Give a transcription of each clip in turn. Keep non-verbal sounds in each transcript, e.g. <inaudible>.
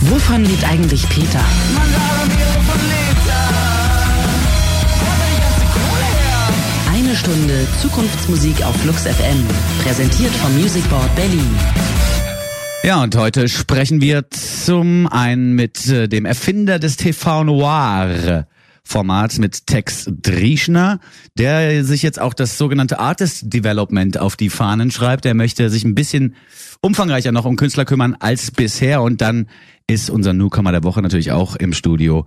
Wovon lebt eigentlich Peter? Eine Stunde Zukunftsmusik auf Flux FM. Präsentiert vom Music Board Berlin. Ja, und heute sprechen wir zum einen mit äh, dem Erfinder des TV Noir. Format mit Tex Drieschner, der sich jetzt auch das sogenannte Artist Development auf die Fahnen schreibt. Er möchte sich ein bisschen umfangreicher noch um Künstler kümmern als bisher und dann ist unser Newcomer der Woche natürlich auch im Studio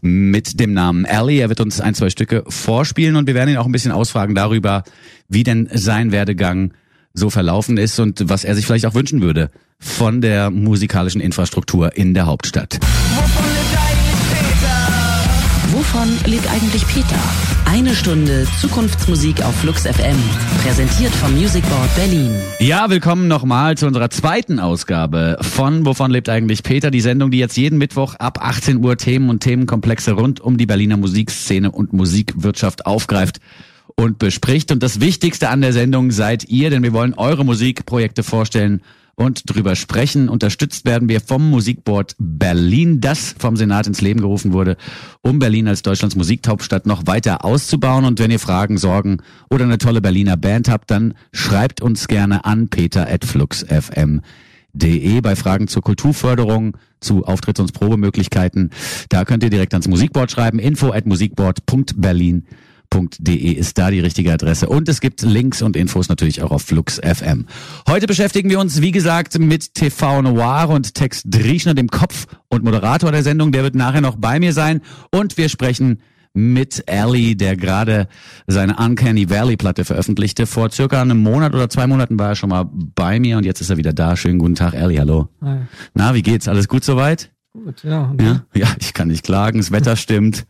mit dem Namen Ali. Er wird uns ein, zwei Stücke vorspielen und wir werden ihn auch ein bisschen ausfragen darüber, wie denn sein Werdegang so verlaufen ist und was er sich vielleicht auch wünschen würde von der musikalischen Infrastruktur in der Hauptstadt. Wovon lebt eigentlich Peter? Eine Stunde Zukunftsmusik auf Flux FM. Präsentiert vom Music Board Berlin. Ja, willkommen nochmal zu unserer zweiten Ausgabe von Wovon lebt eigentlich Peter? Die Sendung, die jetzt jeden Mittwoch ab 18 Uhr Themen und Themenkomplexe rund um die Berliner Musikszene und Musikwirtschaft aufgreift und bespricht. Und das Wichtigste an der Sendung seid ihr, denn wir wollen eure Musikprojekte vorstellen und drüber sprechen. Unterstützt werden wir vom Musikboard Berlin, das vom Senat ins Leben gerufen wurde, um Berlin als Deutschlands Musikhauptstadt noch weiter auszubauen. Und wenn ihr Fragen, Sorgen oder eine tolle Berliner Band habt, dann schreibt uns gerne an peter.fluxfm.de bei Fragen zur Kulturförderung, zu Auftritts- und Probemöglichkeiten. Da könnt ihr direkt ans Musikboard schreiben, info at musikboard.berlin flux.de ist da die richtige Adresse. Und es gibt Links und Infos natürlich auch auf Flux FM. Heute beschäftigen wir uns, wie gesagt, mit TV Noir und Tex Drieschner, dem Kopf und Moderator der Sendung. Der wird nachher noch bei mir sein. Und wir sprechen mit Ali, der gerade seine Uncanny Valley Platte veröffentlichte. Vor circa einem Monat oder zwei Monaten war er schon mal bei mir und jetzt ist er wieder da. Schönen guten Tag, Ali, hallo. Hi. Na, wie geht's? Alles gut soweit? Gut, ja. Ja, ja, ich kann nicht klagen, das Wetter stimmt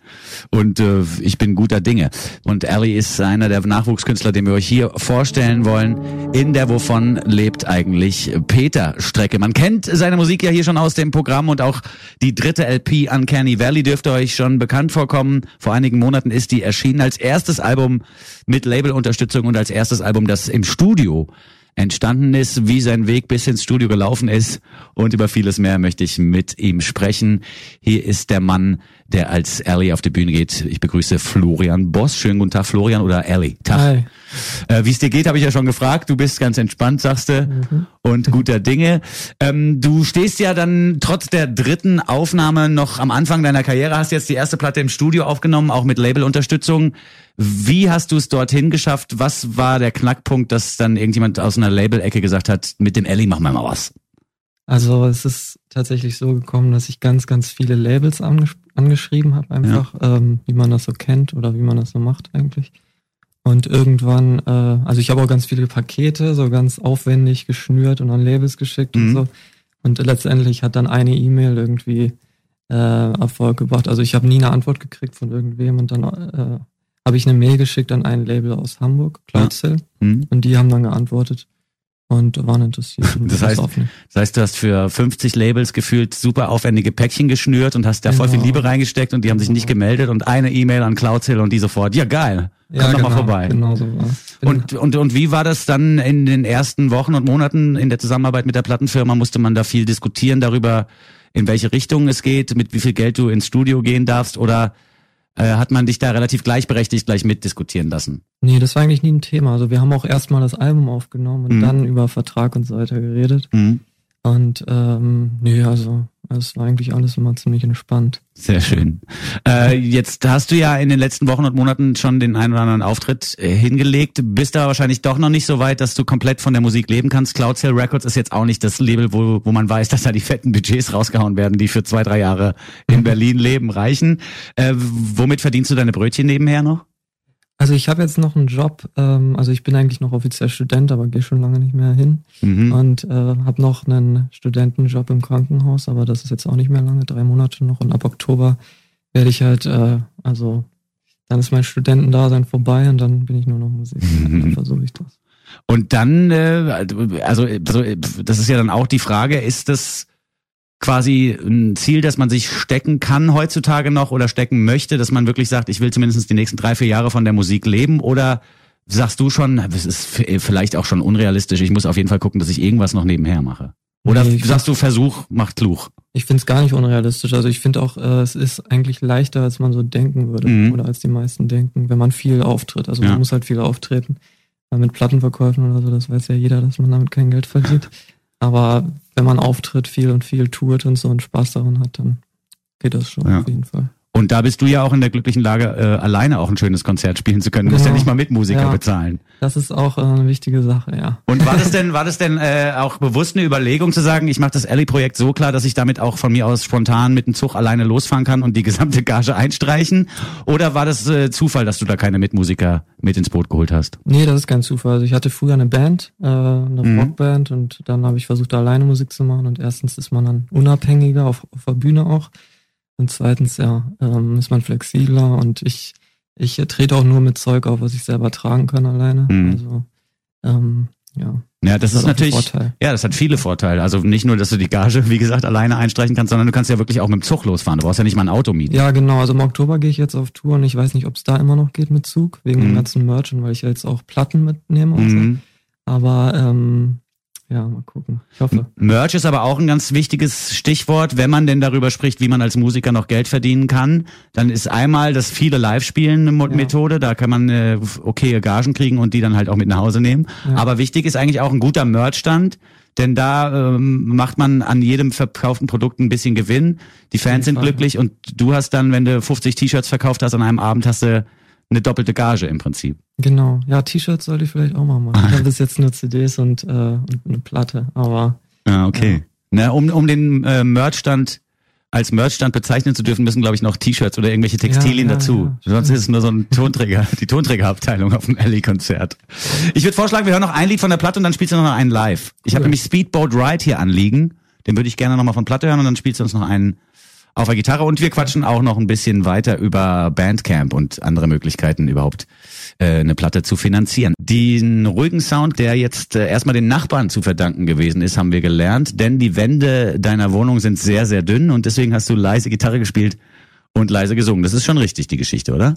und äh, ich bin guter Dinge. Und Ali ist einer der Nachwuchskünstler, den wir euch hier vorstellen wollen, in der Wovon lebt eigentlich Peter Strecke. Man kennt seine Musik ja hier schon aus dem Programm und auch die dritte LP Uncanny Valley dürfte euch schon bekannt vorkommen. Vor einigen Monaten ist die erschienen als erstes Album mit Labelunterstützung und als erstes Album, das im Studio entstanden ist, wie sein Weg bis ins Studio gelaufen ist und über vieles mehr möchte ich mit ihm sprechen. Hier ist der Mann, der als Ellie auf die Bühne geht. Ich begrüße Florian Boss. Schönen guten Tag, Florian oder Ellie. Tag. Hi. Äh, wie es dir geht, habe ich ja schon gefragt. Du bist ganz entspannt, sagst du, mhm. und guter Dinge. Ähm, du stehst ja dann trotz der dritten Aufnahme noch am Anfang deiner Karriere, hast jetzt die erste Platte im Studio aufgenommen, auch mit Labelunterstützung. Wie hast du es dorthin geschafft? Was war der Knackpunkt, dass dann irgendjemand aus einer Labelecke gesagt hat, mit dem Ellie machen wir mal was? Also es ist tatsächlich so gekommen, dass ich ganz, ganz viele Labels anges angeschrieben habe, einfach, ja. ähm, wie man das so kennt oder wie man das so macht eigentlich. Und irgendwann, äh, also ich habe auch ganz viele Pakete, so ganz aufwendig geschnürt und an Labels geschickt mhm. und so. Und letztendlich hat dann eine E-Mail irgendwie äh, Erfolg gebracht. Also ich habe nie eine Antwort gekriegt von irgendwem und dann äh, habe ich eine Mail geschickt an ein Label aus Hamburg, Cloudcell, ja. mhm. und die haben dann geantwortet und waren interessiert. <laughs> Das heißt, das heißt, du hast für 50 Labels gefühlt super aufwendige Päckchen geschnürt und hast da genau. voll viel genau. Liebe reingesteckt und die haben sich nicht genau. gemeldet und eine E-Mail an Cloudhill und die sofort, ja geil, komm ja, doch genau, mal vorbei. Genau so war und, und, und wie war das dann in den ersten Wochen und Monaten in der Zusammenarbeit mit der Plattenfirma? Musste man da viel diskutieren darüber, in welche Richtung es geht, mit wie viel Geld du ins Studio gehen darfst oder äh, hat man dich da relativ gleichberechtigt gleich mitdiskutieren lassen? Nee, das war eigentlich nie ein Thema. Also wir haben auch erstmal das Album aufgenommen und mhm. dann über Vertrag und so weiter geredet. Mhm. Und ähm, nee, also es war eigentlich alles immer ziemlich entspannt. Sehr schön. Äh, jetzt hast du ja in den letzten Wochen und Monaten schon den einen oder anderen Auftritt äh, hingelegt. Bist da wahrscheinlich doch noch nicht so weit, dass du komplett von der Musik leben kannst. Cloud Cell Records ist jetzt auch nicht das Label, wo, wo man weiß, dass da die fetten Budgets rausgehauen werden, die für zwei, drei Jahre in. <laughs> Berlin leben reichen. Äh, womit verdienst du deine Brötchen nebenher noch? Also ich habe jetzt noch einen Job, ähm, also ich bin eigentlich noch offiziell Student, aber gehe schon lange nicht mehr hin mhm. und äh, habe noch einen Studentenjob im Krankenhaus, aber das ist jetzt auch nicht mehr lange, drei Monate noch und ab Oktober werde ich halt, äh, also dann ist mein Studentendasein vorbei und dann bin ich nur noch Musik. Mhm. <laughs> Dann versuche ich das. Und dann, äh, also, also das ist ja dann auch die Frage, ist das quasi ein Ziel, das man sich stecken kann heutzutage noch oder stecken möchte, dass man wirklich sagt, ich will zumindest die nächsten drei, vier Jahre von der Musik leben? Oder sagst du schon, es ist vielleicht auch schon unrealistisch, ich muss auf jeden Fall gucken, dass ich irgendwas noch nebenher mache? Oder nee, sagst du, Versuch macht Fluch? Ich finde es gar nicht unrealistisch. Also ich finde auch, äh, es ist eigentlich leichter, als man so denken würde mhm. oder als die meisten denken, wenn man viel auftritt. Also ja. man muss halt viel auftreten. Mit Plattenverkäufen oder so, das weiß ja jeder, dass man damit kein Geld verdient. <laughs> Aber wenn man auftritt viel und viel tourt und so und Spaß daran hat, dann geht das schon ja. auf jeden Fall. Und da bist du ja auch in der glücklichen Lage, äh, alleine auch ein schönes Konzert spielen zu können. Du musst ja genau. nicht mal mit Musiker ja, bezahlen. Das ist auch äh, eine wichtige Sache, ja. Und war das denn, war das denn äh, auch bewusst eine Überlegung zu sagen, ich mache das Ellie-Projekt so klar, dass ich damit auch von mir aus spontan mit dem Zug alleine losfahren kann und die gesamte Gage einstreichen? Oder war das äh, Zufall, dass du da keine Mitmusiker mit ins Boot geholt hast? Nee, das ist kein Zufall. Also ich hatte früher eine Band, äh, eine mhm. Rockband und dann habe ich versucht, da alleine Musik zu machen und erstens ist man dann unabhängiger auf, auf der Bühne auch. Und zweitens, ja, ähm, ist man flexibler und ich, ich trete auch nur mit Zeug auf, was ich selber tragen kann alleine. Mhm. Also, ähm, ja. Ja, das, das ist natürlich, ja, das hat viele Vorteile. Also nicht nur, dass du die Gage, wie gesagt, alleine einstreichen kannst, sondern du kannst ja wirklich auch mit dem Zug losfahren. Du brauchst ja nicht mal ein Auto mieten. Ja, genau. Also im Oktober gehe ich jetzt auf Tour und ich weiß nicht, ob es da immer noch geht mit Zug, wegen mhm. dem ganzen Merch und weil ich ja jetzt auch Platten mitnehme und mhm. so. Aber ähm, ja, mal gucken. Ich hoffe. Merch ist aber auch ein ganz wichtiges Stichwort. Wenn man denn darüber spricht, wie man als Musiker noch Geld verdienen kann, dann ist einmal das viele Live-Spielen eine ja. Methode. Da kann man äh, okaye Gagen kriegen und die dann halt auch mit nach Hause nehmen. Ja. Aber wichtig ist eigentlich auch ein guter Merchstand. Denn da ähm, macht man an jedem verkauften Produkt ein bisschen Gewinn. Die Fans sind glücklich und du hast dann, wenn du 50 T-Shirts verkauft hast an einem Abend, hast du eine doppelte Gage im Prinzip. Genau. Ja, T-Shirts sollte ich vielleicht auch mal machen. Ich <laughs> habe bis jetzt nur CDs und, äh, und eine Platte, aber. Ah, okay. Ja. Na, um, um den äh, Merchstand als Merchstand bezeichnen zu dürfen, müssen, glaube ich, noch T-Shirts oder irgendwelche Textilien ja, ja, dazu. Sonst ist es nur so ein Tonträger, <laughs> die Tonträgerabteilung auf dem Ellie-Konzert. Ich würde vorschlagen, wir hören noch ein Lied von der Platte und dann spielst du noch einen live. Ich cool. habe nämlich Speedboat Ride hier anliegen. Den würde ich gerne nochmal von Platte hören und dann spielst du uns noch einen auf der Gitarre und wir quatschen auch noch ein bisschen weiter über Bandcamp und andere Möglichkeiten überhaupt äh, eine Platte zu finanzieren. Den ruhigen Sound, der jetzt äh, erstmal den Nachbarn zu verdanken gewesen ist, haben wir gelernt, denn die Wände deiner Wohnung sind sehr, sehr dünn und deswegen hast du leise Gitarre gespielt und leise gesungen. Das ist schon richtig, die Geschichte, oder?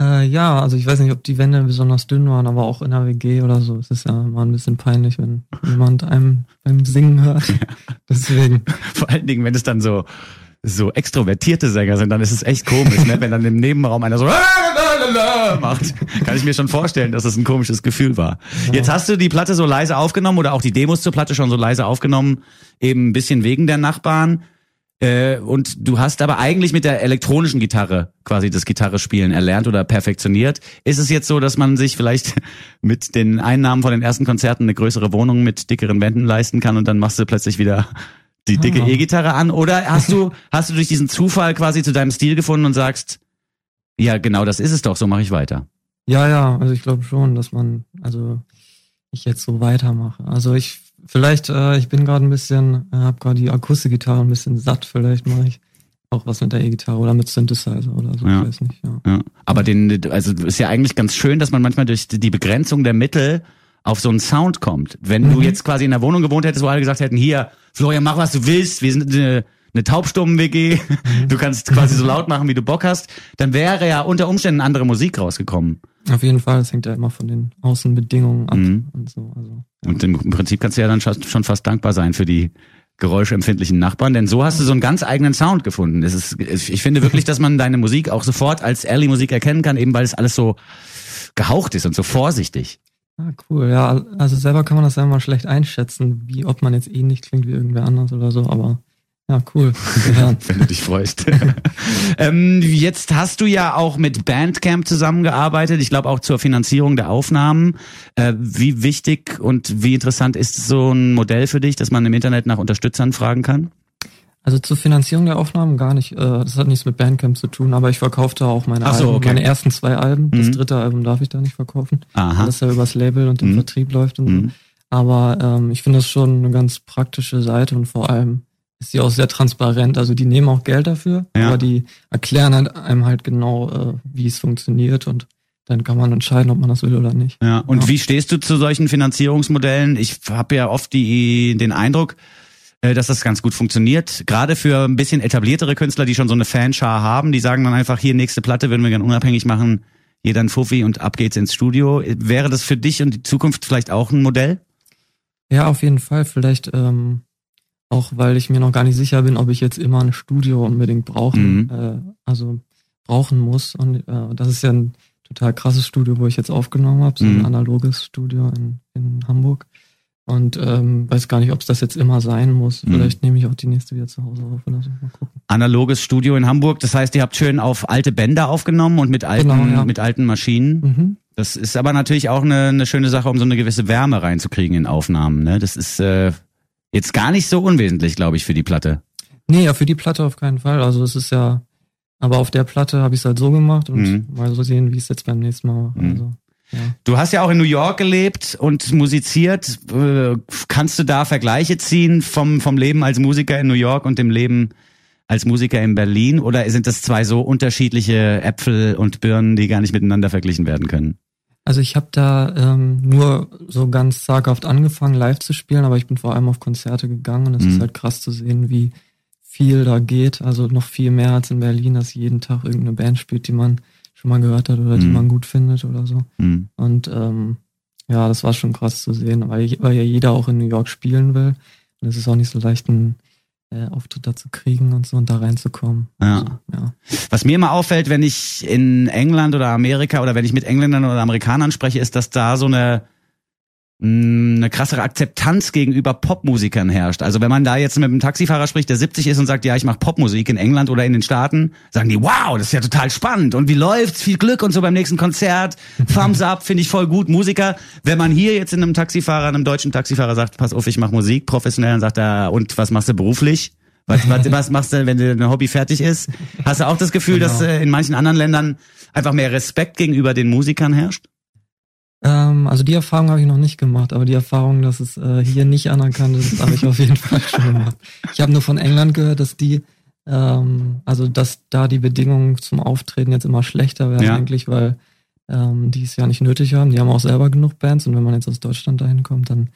Äh, ja, also ich weiß nicht, ob die Wände besonders dünn waren, aber auch in der WG oder so. Es ist ja mal ein bisschen peinlich, wenn jemand einem beim Singen hört. <laughs> Ja. Deswegen. Vor allen Dingen, wenn es dann so so extrovertierte Sänger sind, dann ist es echt komisch, ne? <laughs> wenn dann im Nebenraum einer so macht. Kann ich mir schon vorstellen, dass das ein komisches Gefühl war. Jetzt hast du die Platte so leise aufgenommen oder auch die Demos zur Platte schon so leise aufgenommen, eben ein bisschen wegen der Nachbarn. Äh, und du hast aber eigentlich mit der elektronischen Gitarre quasi das Gitarrespielen erlernt oder perfektioniert. Ist es jetzt so, dass man sich vielleicht <laughs> mit den Einnahmen von den ersten Konzerten eine größere Wohnung mit dickeren Wänden leisten kann und dann machst du plötzlich wieder die dicke ah. E-Gitarre an? Oder hast du, hast du durch diesen Zufall quasi zu deinem Stil gefunden und sagst, ja, genau das ist es doch, so mache ich weiter? Ja, ja, also ich glaube schon, dass man, also ich jetzt so weitermache. Also ich, vielleicht, äh, ich bin gerade ein bisschen, äh, habe gerade die Akustikgitarre ein bisschen satt, vielleicht mache ich auch was mit der E-Gitarre oder mit Synthesizer oder so, ja. ich weiß nicht. Ja. ja. Aber den, also ist ja eigentlich ganz schön, dass man manchmal durch die Begrenzung der Mittel auf so einen Sound kommt. Wenn mhm. du jetzt quasi in der Wohnung gewohnt hättest, wo alle gesagt hätten, hier, Florian, mach was du willst, wir sind eine, eine Taubstummen-WG, mhm. du kannst quasi so laut machen, wie du Bock hast, dann wäre ja unter Umständen andere Musik rausgekommen. Auf jeden Fall, das hängt ja immer von den Außenbedingungen ab mhm. und so. Also, ja. Und im Prinzip kannst du ja dann schon fast dankbar sein für die geräuschempfindlichen Nachbarn, denn so hast du so einen ganz eigenen Sound gefunden. Es ist, ich finde wirklich, dass man deine Musik auch sofort als Ellie-Musik erkennen kann, eben weil es alles so gehaucht ist und so vorsichtig. Ah, cool. Ja, also selber kann man das ja immer schlecht einschätzen, wie ob man jetzt ähnlich klingt wie irgendwer anders oder so, aber ja, cool. <laughs> Wenn du dich freust. <laughs> ähm, jetzt hast du ja auch mit Bandcamp zusammengearbeitet, ich glaube auch zur Finanzierung der Aufnahmen. Äh, wie wichtig und wie interessant ist so ein Modell für dich, dass man im Internet nach Unterstützern fragen kann? Also zur Finanzierung der Aufnahmen gar nicht. Äh, das hat nichts mit Bandcamp zu tun, aber ich verkaufte auch meine, so, Alben, okay. meine ersten zwei Alben. Das mhm. dritte Album darf ich da nicht verkaufen, Aha. weil das ja übers Label und den mhm. Vertrieb läuft und so. Mhm. Aber ähm, ich finde das schon eine ganz praktische Seite und vor allem ist sie auch sehr transparent. Also die nehmen auch Geld dafür, ja. aber die erklären halt einem halt genau, äh, wie es funktioniert und dann kann man entscheiden, ob man das will oder nicht. Ja. Und ja. wie stehst du zu solchen Finanzierungsmodellen? Ich habe ja oft die, den Eindruck, äh, dass das ganz gut funktioniert. Gerade für ein bisschen etabliertere Künstler, die schon so eine Fanschar haben, die sagen dann einfach, hier nächste Platte würden wir gerne unabhängig machen, jeder ein Fuffi und ab geht's ins Studio. Wäre das für dich und die Zukunft vielleicht auch ein Modell? Ja, auf jeden Fall. Vielleicht, ähm, Auch weil ich mir noch gar nicht sicher bin, ob ich jetzt immer ein Studio unbedingt brauchen, Mhm. äh, also brauchen muss. Und äh, das ist ja ein total krasses Studio, wo ich jetzt aufgenommen habe, so ein Mhm. analoges Studio in, in Hamburg. Und ähm, weiß gar nicht, ob es das jetzt immer sein muss. Mhm. Vielleicht nehme ich auch die nächste wieder zu Hause auf oder so. Mal gucken. Analoges Studio in Hamburg. Das heißt, ihr habt schön auf alte Bänder aufgenommen und mit alten, Genau, ja. mit alten Maschinen. Mhm. Das ist aber natürlich auch eine, eine schöne Sache, um so eine gewisse Wärme reinzukriegen in Aufnahmen. Ne? Das ist äh, jetzt gar nicht so unwesentlich, glaube ich, für die Platte. Nee, ja, für die Platte auf keinen Fall. Also es ist ja, aber auf der Platte habe ich es halt so gemacht und Mhm. mal so sehen, wie ich es jetzt beim nächsten Mal mache. Mhm. Also, ja. Du hast ja auch in New York gelebt und musiziert. Äh, Kannst du da Vergleiche ziehen vom, vom Leben als Musiker in New York und dem Leben als Musiker in Berlin? Oder sind das zwei so unterschiedliche Äpfel und Birnen, die gar nicht miteinander verglichen werden können? Also ich habe da ähm, nur so ganz zaghaft angefangen, live zu spielen, aber ich bin vor allem auf Konzerte gegangen und es Mhm. ist halt krass zu sehen, wie viel da geht. Also noch viel mehr als in Berlin, dass jeden Tag irgendeine Band spielt, die man schon mal gehört hat oder die Mhm. man gut findet oder so. Hm. Und ähm, ja, das war schon krass zu sehen, weil, weil ja jeder auch in New York spielen will. Und es ist auch nicht so leicht, einen äh, Auftritt zu kriegen und so und da reinzukommen. Ja. Also, ja. Was mir immer auffällt, wenn ich in England oder Amerika oder wenn ich mit Engländern oder Amerikanern spreche, ist, dass da so eine eine krassere Akzeptanz gegenüber Popmusikern herrscht. Also wenn man da jetzt mit einem Taxifahrer spricht, der 70 ist und sagt, ja, ich mache Popmusik in England oder in den Staaten, sagen die, wow, das ist ja total spannend und wie läuft's? Viel Glück und so beim nächsten Konzert. Thumbs up, finde ich voll gut. Musiker. Wenn man hier jetzt in einem Taxifahrer, einem deutschen Taxifahrer sagt, pass auf, ich mache Musik professionell, dann sagt er, und was machst du beruflich? Was, was, was machst du, wenn dein Hobby fertig ist? Hast du auch das Gefühl, Genau. dass äh, in manchen anderen Ländern einfach mehr Respekt gegenüber den Musikern herrscht? Ähm, also die Erfahrung habe ich noch nicht gemacht, aber die Erfahrung, dass es äh, hier nicht anerkannt ist, habe ich auf jeden Fall schon gemacht. Ich habe nur von England gehört, dass die, ähm, also dass da die Bedingungen zum Auftreten jetzt immer schlechter werden Ja. eigentlich, weil ähm, die es ja nicht nötig haben. Die haben auch selber genug Bands und wenn man jetzt aus Deutschland dahin kommt, dann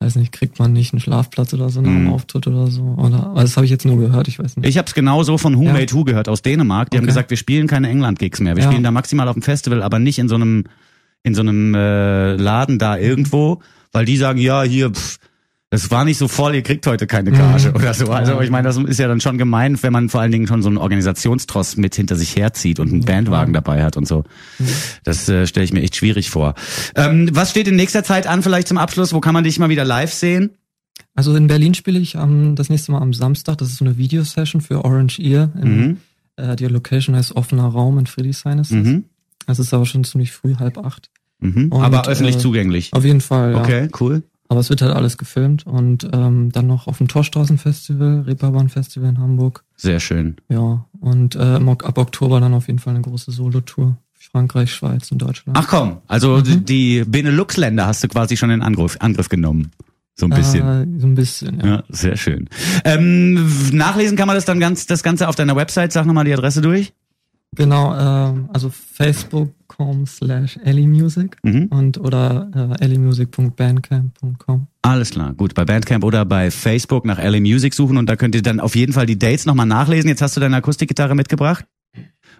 weiß nicht, kriegt man nicht einen Schlafplatz oder so nach dem Auftritt oder so. Oder, das habe ich jetzt nur gehört, ich weiß nicht. Ich habe es genauso von Who Ja. Made Who gehört aus Dänemark. Die haben Okay. gesagt, wir spielen keine England-Gigs mehr. Wir Ja. spielen da maximal auf dem Festival, aber nicht in so einem in so einem äh, Laden da irgendwo, weil die sagen, ja, hier, pff, das war nicht so voll, ihr kriegt heute keine Gage Mhm. oder so. Also ich meine, das ist ja dann schon gemein, wenn man vor allen Dingen schon so einen Organisationstross mit hinter sich herzieht und einen Bandwagen dabei hat und so. Mhm. Das äh, stelle ich mir echt schwierig vor. Ähm, was steht in nächster Zeit an, vielleicht zum Abschluss? Wo kann man dich mal wieder live sehen? Also in Berlin spiele ich am, das nächste Mal am Samstag. Das ist so eine Videosession für Orange Ear. Im, Mhm. äh, die Location heißt offener Raum in Friedrichshain ist das. Mhm. Das ist aber schon ziemlich früh, halb acht. Mhm. Und, Aber öffentlich äh, zugänglich. Auf jeden Fall, ja. Okay, cool. Aber es wird halt alles gefilmt und ähm, dann noch auf dem Torstraßenfestival, Reeperbahn-Festival in Hamburg. Sehr schön. Ja, und äh, ab Oktober dann auf jeden Fall eine große Solo-Tour. Frankreich, Schweiz und Deutschland. Ach komm, also Mhm. die Benelux-Länder hast du quasi schon in Angriff, Angriff genommen. So ein bisschen. Äh, so ein bisschen, ja. Ja, sehr schön. Ähm, nachlesen kann man das dann ganz, das Ganze auf deiner Website. Sag nochmal die Adresse durch. Genau, ähm, also facebook.com slash ellymusic Mhm. und oder äh, ellymusic.bandcamp.com. Alles klar, gut. Bei Bandcamp oder bei Facebook nach LA Music suchen und da könnt ihr dann auf jeden Fall die Dates nochmal nachlesen. Jetzt hast du deine Akustikgitarre mitgebracht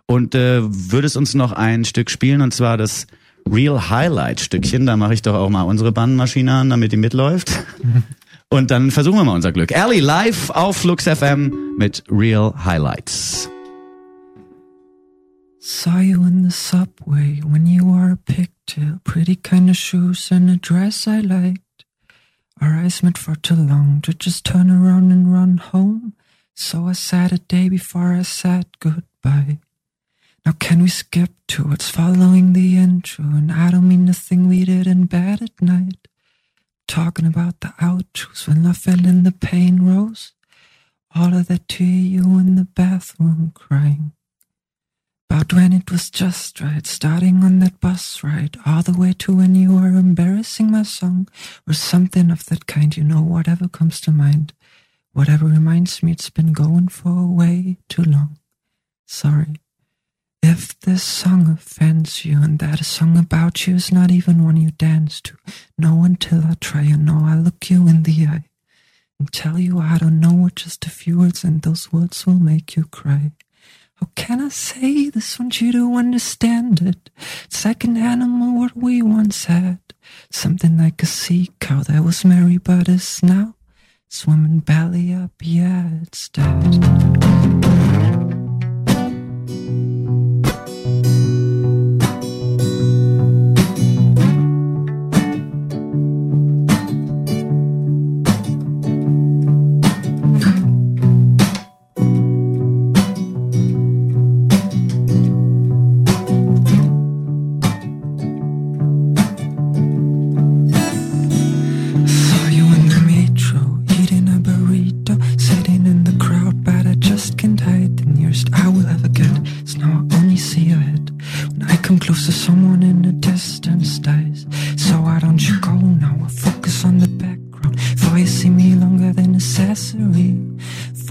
und äh, würdest uns noch ein Stück spielen und zwar das Real Highlight Stückchen. Da mache ich doch auch mal unsere Bandmaschine an, damit die mitläuft. <laughs> Und dann versuchen wir mal unser Glück. Ellie live auf Flux FM mit Real Highlights. Saw you in the subway when you wore a pigtail, pretty kind of shoes and a dress I liked. Our eyes met for too long to just turn around and run home. So I said a day before I said goodbye. Now can we skip to what's following the intro? And I don't mean the thing we did in bed at night. Talking about the outros when love fell and the pain rose. All of that to you in the bathroom crying. About when it was just right, starting on that bus ride, all the way to when you were embarrassing my song, or something of that kind, you know, whatever comes to mind. Whatever reminds me it's been going for way too long. Sorry. If this song offends you and that a song about you is not even one you dance to, know until I try, and know I look you in the eye and tell you I don't know what just a few words and those words will make you cry. How can I say this? Want you to understand it. It's like an animal what we once had. Something like a sea cow that was merry but is now swimming belly up, yeah, it's dead.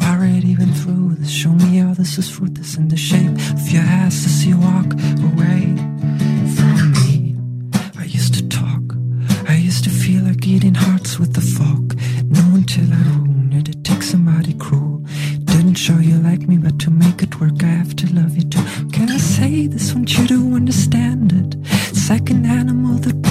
Already been through this, show me how this is fruit that's in the shape of your ass as you walk away from me. I used to talk. I used to feel like eating hearts with a fork. No until I ruined it. It takes somebody cruel. Didn't show you like me, but to make it work, I have to love you too. Can I say this? Want you to understand it. It's like an animal that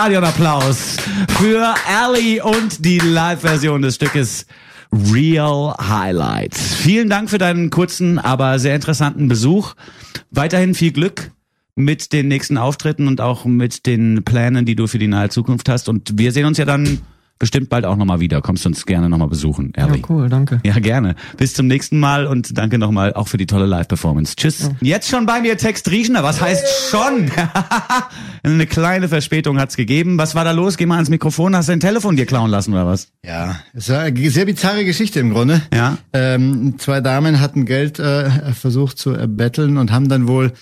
Stadionapplaus für Ali und die Live-Version des Stückes Real Highlights. Vielen Dank für deinen kurzen, aber sehr interessanten Besuch. Weiterhin viel Glück mit den nächsten Auftritten und auch mit den Plänen, die du für die nahe Zukunft hast. Und wir sehen uns ja dann bestimmt bald auch nochmal wieder. Kommst du uns gerne nochmal besuchen, Ja, Ali. cool, danke. Ja, gerne. Bis zum nächsten Mal und danke nochmal auch für die tolle Live-Performance. Tschüss. Jetzt schon bei mir Text Riechner. Was heißt schon? <laughs> Eine kleine Verspätung hat's gegeben. Was war da los? Geh mal ans Mikrofon. Hast du dein Telefon dir klauen lassen oder was? Ja, es war eine sehr bizarre Geschichte im Grunde. Ja. Ähm, zwei Damen hatten Geld äh, versucht zu erbetteln und haben dann wohl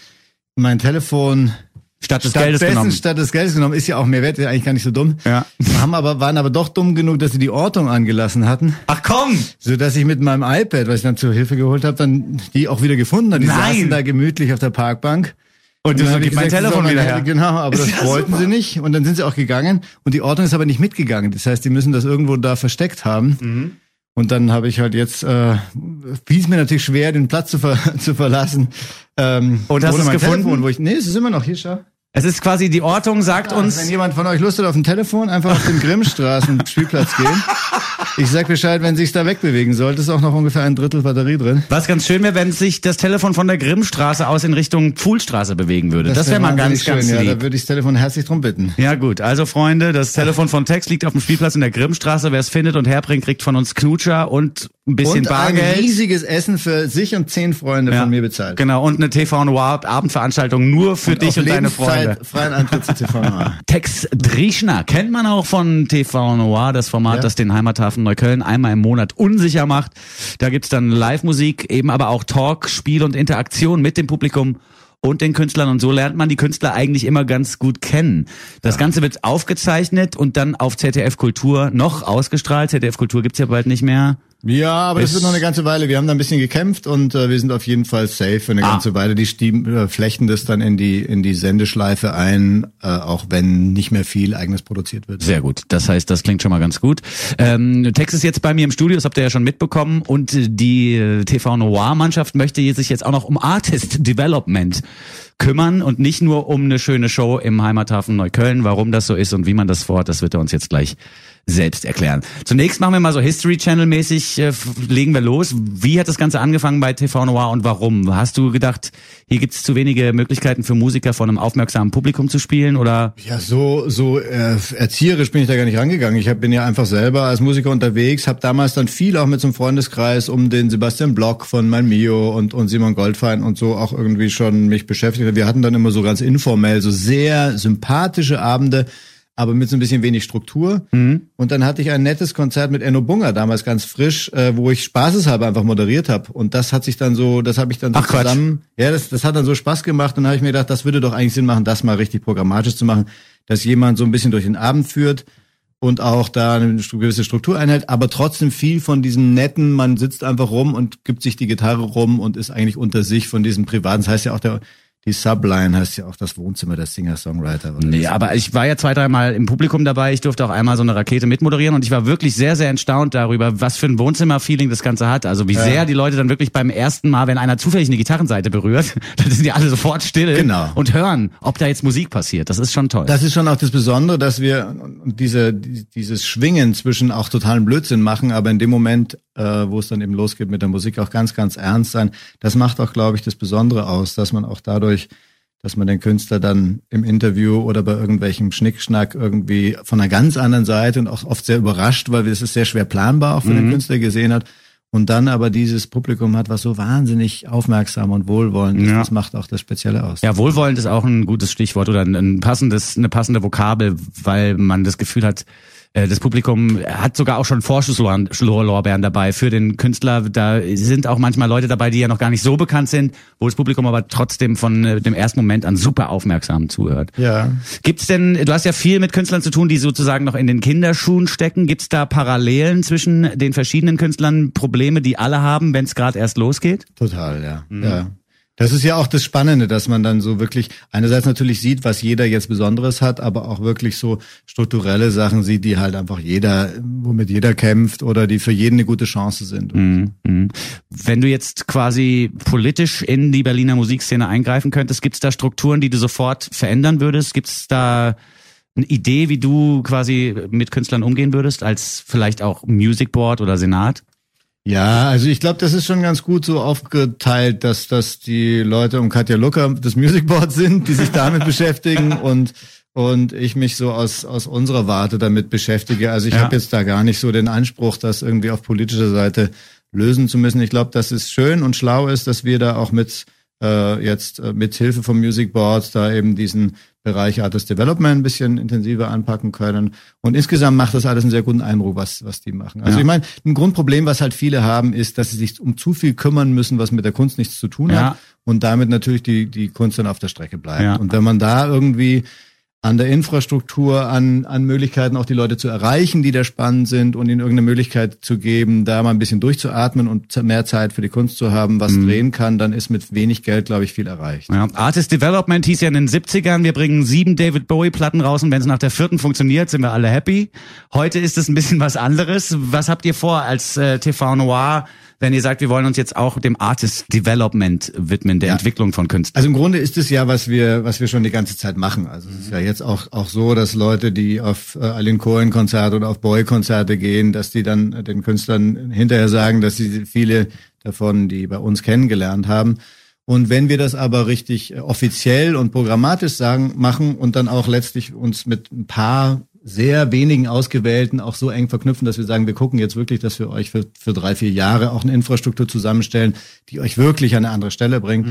mein Telefon Statt des Geldes genommen. statt des Geldes genommen. Ist ja auch mehr wert, ist eigentlich gar nicht so dumm. Ja. <laughs> Haben aber, waren aber doch dumm genug, dass sie die Ortung angelassen hatten. Ach komm! So dass ich mit meinem iPad, was ich dann zur Hilfe geholt habe, dann die auch wieder gefunden habe. Die Nein. saßen da gemütlich auf der Parkbank. Und du dann so, ich gib mein gesagt, Telefon so, wieder her. Genau, aber Ist <laughs> das ja wollten sie nicht. Und dann sind sie auch gegangen. Und die Ordnung ist aber nicht mitgegangen. Das heißt, die müssen das irgendwo da versteckt haben. Mhm. Und dann habe ich halt jetzt, äh, fiel es mir natürlich schwer, den Platz zu, ver <laughs> zu verlassen. Ähm, Und hast du's mein gefunden? Telefon, wo ich, nee, es ist immer noch hier, schau. Es ist quasi die Ortung sagt uns. Wenn jemand von euch Lust hat auf ein Telefon, einfach auf den Grimmstraßen Spielplatz gehen. Ich sag Bescheid, wenn sich's da wegbewegen sollte, ist auch noch ungefähr ein Drittel Batterie drin. Was ganz schön wäre, wenn sich das Telefon von der Grimmstraße aus in Richtung Pfuhlstraße bewegen würde. Das, wäre wär mal ganz, schön, ganz lieb. Ja, da würde ich das Telefon herzlich drum bitten. Ja gut, also Freunde, das Telefon von Tex liegt auf dem Spielplatz in der Grimmstraße. Wer es findet und herbringt, kriegt von uns Knutscher und ein bisschen und Bargeld. ein riesiges Essen für sich und zehn Freunde ja, von mir bezahlt. Genau, und eine TV Noir Abendveranstaltung nur für und dich und deine Freunde. Freien Eintritt zu TV Noir. Tex Drischner kennt man auch von TV Noir, das Format, ja. das den Heimathafen Neukölln einmal im Monat unsicher macht. Da gibt's dann Live-Musik, eben aber auch Talk, Spiel und Interaktion mit dem Publikum und den Künstlern und so lernt man die Künstler eigentlich immer ganz gut kennen. Das ja. Ganze wird aufgezeichnet und dann auf ZDF Kultur noch ausgestrahlt. ZDF Kultur gibt's ja bald nicht mehr. Ja, aber das wird noch eine ganze Weile. Wir haben da ein bisschen gekämpft und äh, wir sind auf jeden Fall safe für eine ah. ganze Weile. Die Stieben, äh, flechten das dann in die in die Sendeschleife ein, äh, auch wenn nicht mehr viel eigenes produziert wird. Sehr gut. Das heißt, das klingt schon mal ganz gut. Ähm, Tex ist jetzt bei mir im Studio, das habt ihr ja schon mitbekommen. Und die äh, TV Noir Mannschaft möchte sich jetzt auch noch um Artist Development kümmern und nicht nur um eine schöne Show im Heimathafen Neukölln. Warum das so ist und wie man das vorhat, das wird er uns jetzt gleich selbst erklären. Zunächst machen wir mal so History Channel mäßig, äh, legen wir los. Wie hat das Ganze angefangen bei TV Noir und warum? Hast du gedacht, hier gibt es zu wenige Möglichkeiten für Musiker von einem aufmerksamen Publikum zu spielen oder? Ja, so so äh, erzieherisch bin ich da gar nicht rangegangen. Ich hab, bin ja einfach selber als Musiker unterwegs, habe damals dann viel auch mit so einem Freundeskreis um den Sebastian Block von Mein Mio und und Simon Goldfein und so auch irgendwie schon mich beschäftigt. Wir hatten dann immer so ganz informell so sehr sympathische Abende aber mit so ein bisschen wenig Struktur. Mhm. Und dann hatte ich ein nettes Konzert mit Enno Bunga, damals ganz frisch, äh, wo ich spaßeshalber einfach moderiert habe. Und das hat sich dann so, das habe ich dann so Ach, zusammen, Quatsch. ja, das, das hat dann so Spaß gemacht. Und dann habe ich mir gedacht, das würde doch eigentlich Sinn machen, das mal richtig programmatisch zu machen, dass jemand so ein bisschen durch den Abend führt und auch da eine gewisse Struktur einhält, aber trotzdem viel von diesem netten, man sitzt einfach rum und gibt sich die Gitarre rum und ist eigentlich unter sich von diesem privaten. Das heißt ja auch der die Subline heißt ja auch das Wohnzimmer der Singer-Songwriter. Nee, aber ich war ja zwei, dreimal im Publikum dabei. Ich durfte auch einmal so eine Rakete mitmoderieren und ich war wirklich sehr, sehr erstaunt darüber, was für ein Wohnzimmer-Feeling das Ganze hat. Also wie ja. sehr die Leute dann wirklich beim ersten Mal, wenn einer zufällig eine Gitarrenseite berührt, <laughs> dann sind die alle sofort still genau. und hören, ob da jetzt Musik passiert. Das ist schon toll. Das ist schon auch das Besondere, dass wir diese, dieses Schwingen zwischen auch totalen Blödsinn machen, aber in dem Moment, äh, wo es dann eben losgeht mit der Musik, auch ganz, ganz ernst sein. Das macht auch, glaube ich, das Besondere aus, dass man auch dadurch dass man den Künstler dann im Interview oder bei irgendwelchem Schnickschnack irgendwie von einer ganz anderen Seite und auch oft sehr überrascht, weil es ist sehr schwer planbar auch für mhm. den Künstler gesehen hat. Und dann aber dieses Publikum hat, was so wahnsinnig aufmerksam und wohlwollend ist, ja. das macht auch das Spezielle aus. Ja, wohlwollend ist auch ein gutes Stichwort oder ein passendes, eine passende Vokabel, weil man das Gefühl hat, das Publikum hat sogar auch schon Vorschusslorbeeren dabei für den Künstler. Da sind auch manchmal Leute dabei, die ja noch gar nicht so bekannt sind, wo das Publikum aber trotzdem von äh, dem ersten Moment an super aufmerksam zuhört. Ja. Gibt's denn, du hast ja viel mit Künstlern zu tun, die sozusagen noch in den Kinderschuhen stecken. Gibt's da Parallelen zwischen den verschiedenen Künstlern, Probleme, die alle haben, wenn es gerade erst losgeht? Total, ja. Mhm. ja. Das ist ja auch das Spannende, dass man dann so wirklich einerseits natürlich sieht, was jeder jetzt Besonderes hat, aber auch wirklich so strukturelle Sachen sieht, die halt einfach jeder, womit jeder kämpft oder die für jeden eine gute Chance sind. Mhm. mhm. Wenn du jetzt quasi politisch in die Berliner Musikszene eingreifen könntest, gibt es da Strukturen, die du sofort verändern würdest? Gibt es da eine Idee, wie du quasi mit Künstlern umgehen würdest, als vielleicht auch Music Board oder Senat? Ja, also ich glaube, das ist schon ganz gut so aufgeteilt, dass dass die Leute um Katja Lucker das Musicboard sind, die sich damit <laughs> beschäftigen und und ich mich so aus aus unserer Warte damit beschäftige. Also ich ja. habe jetzt da gar nicht so den Anspruch, das irgendwie auf politischer Seite lösen zu müssen. Ich glaube, dass es schön und schlau ist, dass wir da auch mit äh, jetzt äh, mit Hilfe vom Music Board da eben diesen Bereich Artist Development ein bisschen intensiver anpacken können. Und insgesamt macht das alles einen sehr guten Eindruck, was, was die machen. Also ja. ich meine, ein Grundproblem, was halt viele haben, ist, dass sie sich um zu viel kümmern müssen, was mit der Kunst nichts zu tun ja. hat und damit natürlich die, die Kunst dann auf der Strecke bleibt. Ja. Und wenn man da irgendwie an der Infrastruktur, an, an Möglichkeiten auch die Leute zu erreichen, die da spannend sind und ihnen irgendeine Möglichkeit zu geben, da mal ein bisschen durchzuatmen und mehr Zeit für die Kunst zu haben, was mhm. drehen kann, dann ist mit wenig Geld, glaube ich, viel erreicht. Ja. Artist Development hieß ja in den 70ern, wir bringen sieben David Bowie Platten raus und wenn es nach der vierten funktioniert, sind wir alle happy. Heute ist es ein bisschen was anderes. Was habt ihr vor als äh, TV Noir? Wenn ihr sagt, wir wollen uns jetzt auch dem Artist Development widmen, der Ja. Entwicklung von Künstlern? Also im Grunde ist es ja, was wir, was wir schon die ganze Zeit machen. Also es ist ja jetzt auch, auch so, dass Leute, die auf äh, Aline Cohen Konzerte oder auf Boy Konzerte gehen, dass die dann äh, den Künstlern hinterher sagen, dass sie viele davon, die bei uns kennengelernt haben. Und wenn wir das aber richtig äh, offiziell und programmatisch sagen, machen und dann auch letztlich uns mit ein paar sehr wenigen Ausgewählten auch so eng verknüpfen, dass wir sagen, wir gucken jetzt wirklich, dass wir euch für, für drei, vier Jahre auch eine Infrastruktur zusammenstellen, die euch wirklich an eine andere Stelle bringt,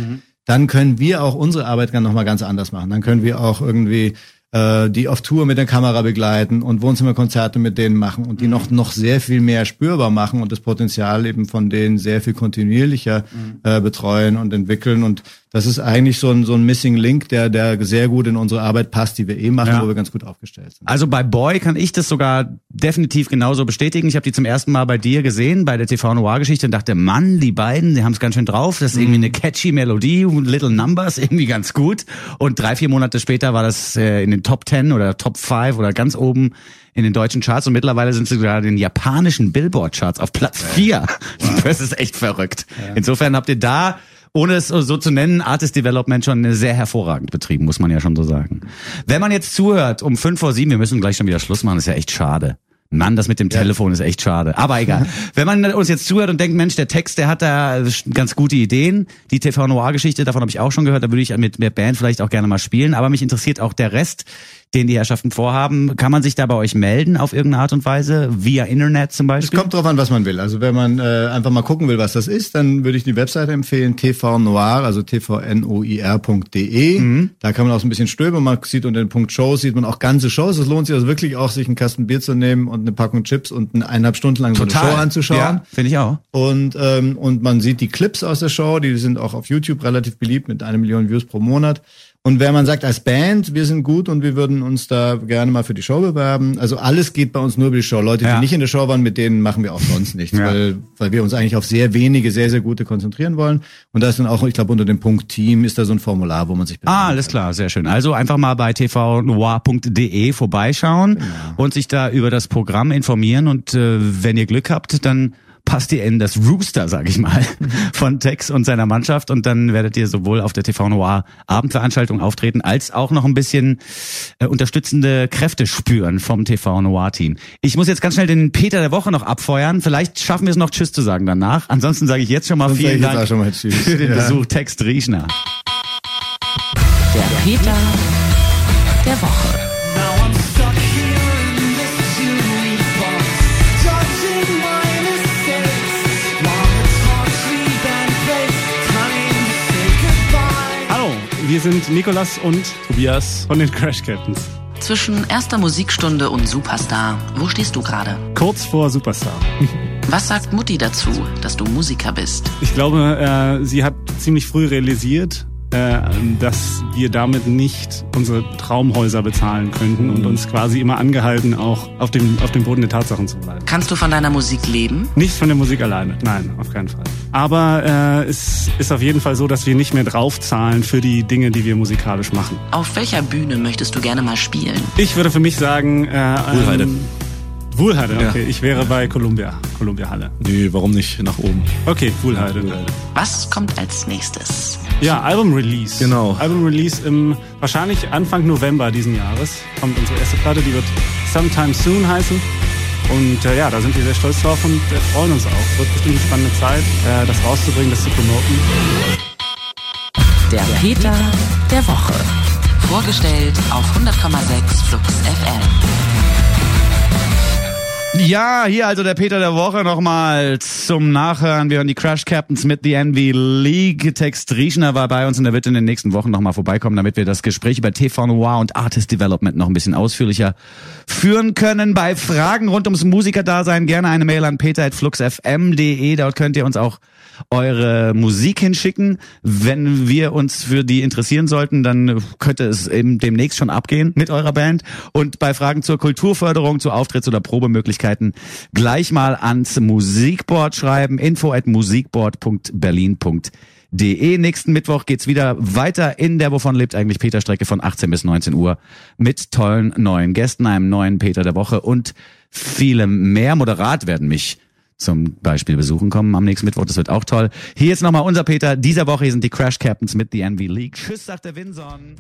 dann können wir auch unsere Arbeit dann nochmal ganz anders machen. Dann können wir auch irgendwie äh, die auf Tour mit der Kamera begleiten und Wohnzimmerkonzerte mit denen machen und die noch, noch sehr viel mehr spürbar machen und das Potenzial eben von denen sehr viel kontinuierlicher äh, betreuen und entwickeln. Und das ist eigentlich so ein, so ein Missing Link, der, der sehr gut in unsere Arbeit passt, die wir eh machen, Ja. wo wir ganz gut aufgestellt sind. Also bei Boy kann ich das sogar definitiv genauso bestätigen. Ich habe die zum ersten Mal bei dir gesehen, bei der TV Noir Geschichte und dachte, Mann, die beiden, die haben es ganz schön drauf. Das ist irgendwie eine catchy Melodie, Little Numbers, <laughs> irgendwie ganz gut. Und drei, vier Monate später war das äh, in den Top Ten oder Top Five oder ganz oben in den deutschen Charts und mittlerweile sind sie sogar in den japanischen Billboard Charts auf Platz vier. <laughs> Das ist echt verrückt. Insofern habt ihr da ohne es so zu nennen, Artist Development schon sehr hervorragend betrieben, muss man ja schon so sagen. Wenn man jetzt zuhört um fünf vor sieben, wir müssen gleich schon wieder Schluss machen, ist ja echt schade. Mann, das mit dem Telefon ist echt schade. Aber egal. <laughs> Wenn man uns jetzt zuhört und denkt, Mensch, der Text, der hat da ganz gute Ideen. Die TV Noir-Geschichte, davon habe ich auch schon gehört. Da würde ich mit der Band vielleicht auch gerne mal spielen. Aber mich interessiert auch der Rest, den die Herrschaften vorhaben. Kann man sich da bei euch melden auf irgendeine Art und Weise? Via Internet zum Es Beispiel? kommt drauf an, was man will. Also wenn man äh, einfach mal gucken will, was das ist, dann würde ich die Webseite empfehlen, TV Noir, also tvnoir.de. Mhm. Da kann man auch so ein bisschen stöbern. Man sieht unter dem Punkt Shows, sieht man auch ganze Shows. Es lohnt sich also wirklich auch, sich einen Kasten Bier zu nehmen und eine Packung Chips und eine eineinhalb Stunden lang so eine Show anzuschauen. Ja, finde ich auch. Und, ähm, und man sieht die Clips aus der Show, die sind auch auf YouTube relativ beliebt mit einer Million Views pro Monat. Und wenn man sagt, als Band, wir sind gut und wir würden uns da gerne mal für die Show bewerben, also alles geht bei uns nur über die Show. Leute, die Ja. nicht in der Show waren, mit denen machen wir auch sonst nichts, Ja. weil, weil wir uns eigentlich auf sehr wenige, sehr, sehr gute konzentrieren wollen. Und da ist dann auch, ich glaube, unter dem Punkt Team ist da so ein Formular, wo man sich bewerben Ah, alles klar, sehr schön. Also einfach mal bei tvnoir.de vorbeischauen und sich da über das Programm informieren und äh, wenn ihr Glück habt, dann passt ihr in das Rooster, sag ich mal, <laughs> von Tex und seiner Mannschaft und dann werdet ihr sowohl auf der TV Noir Abendveranstaltung auftreten, als auch noch ein bisschen äh, unterstützende Kräfte spüren vom TV Noir Team. Ich muss jetzt ganz schnell den Peter der Woche noch abfeuern. Vielleicht schaffen wir es noch Tschüss zu sagen danach. Ansonsten sage ich jetzt schon mal Sonst vielen Dank mal Tschüss. für den Ja. Besuch Tex Drieschner. Der Peter der Woche. Wir sind Nikolas und Tobias von den Crash Captains. Zwischen erster Musikstunde und Superstar, wo stehst du gerade? Kurz vor Superstar. <laughs> Was sagt Mutti dazu, dass du Musiker bist? Ich glaube, äh, sie hat ziemlich früh realisiert, äh, dass wir damit nicht unsere Traumhäuser bezahlen könnten und uns quasi immer angehalten, auch auf dem, auf dem Boden der Tatsachen zu bleiben. Kannst du von deiner Musik leben? Nicht von der Musik alleine, nein, auf keinen Fall. Aber äh, es ist auf jeden Fall so, dass wir nicht mehr draufzahlen für die Dinge, die wir musikalisch machen. Auf welcher Bühne möchtest du gerne mal spielen? Ich würde für mich sagen... Äh, Wohlheide. Ähm, Wohlheide, Ja. okay. Ich wäre bei Columbia, Columbia Halle. Nee, warum nicht nach oben? Okay, Wohlheide. Was kommt als nächstes? Ja, Album Release. Genau. Album Release im wahrscheinlich Anfang November diesen Jahres kommt unsere erste Platte, die wird Sometime Soon heißen. Und äh, ja, da sind wir sehr stolz drauf und äh, freuen uns auch. Wird bestimmt eine spannende Zeit, äh, das rauszubringen, das zu promoten. Der Peter der Woche. Vorgestellt auf 100,6 Flux FM. Ja, hier also der Peter der Woche nochmal zum Nachhören. Wir hören die Crash Captains mit The Envy League. Text Rieschner war bei uns und er wird in den nächsten Wochen nochmal vorbeikommen, damit wir das Gespräch über TV Noir und Artist Development noch ein bisschen ausführlicher führen können. Bei Fragen rund ums Musikerdasein gerne eine Mail an peter.fluxfm.de. Dort könnt ihr uns auch eure Musik hinschicken. Wenn wir uns für die interessieren sollten, dann könnte es eben demnächst schon abgehen mit eurer Band. Und bei Fragen zur Kulturförderung, zu Auftritts- oder Probemöglichkeiten gleich mal ans Musikboard schreiben. info at musikboard.berlin.de. Nächsten Mittwoch geht's wieder weiter in der Wovon lebt eigentlich Peter Strecke von 18 bis 19 Uhr mit tollen neuen Gästen, einem neuen Peter der Woche und vielem mehr. Moderat werden mich zum Beispiel besuchen kommen am nächsten Mittwoch. Das wird auch toll. Hier jetzt nochmal unser Peter. Dieser Woche sind die Crash Captains mit The Envy League. Tschüss, sagt der Winson.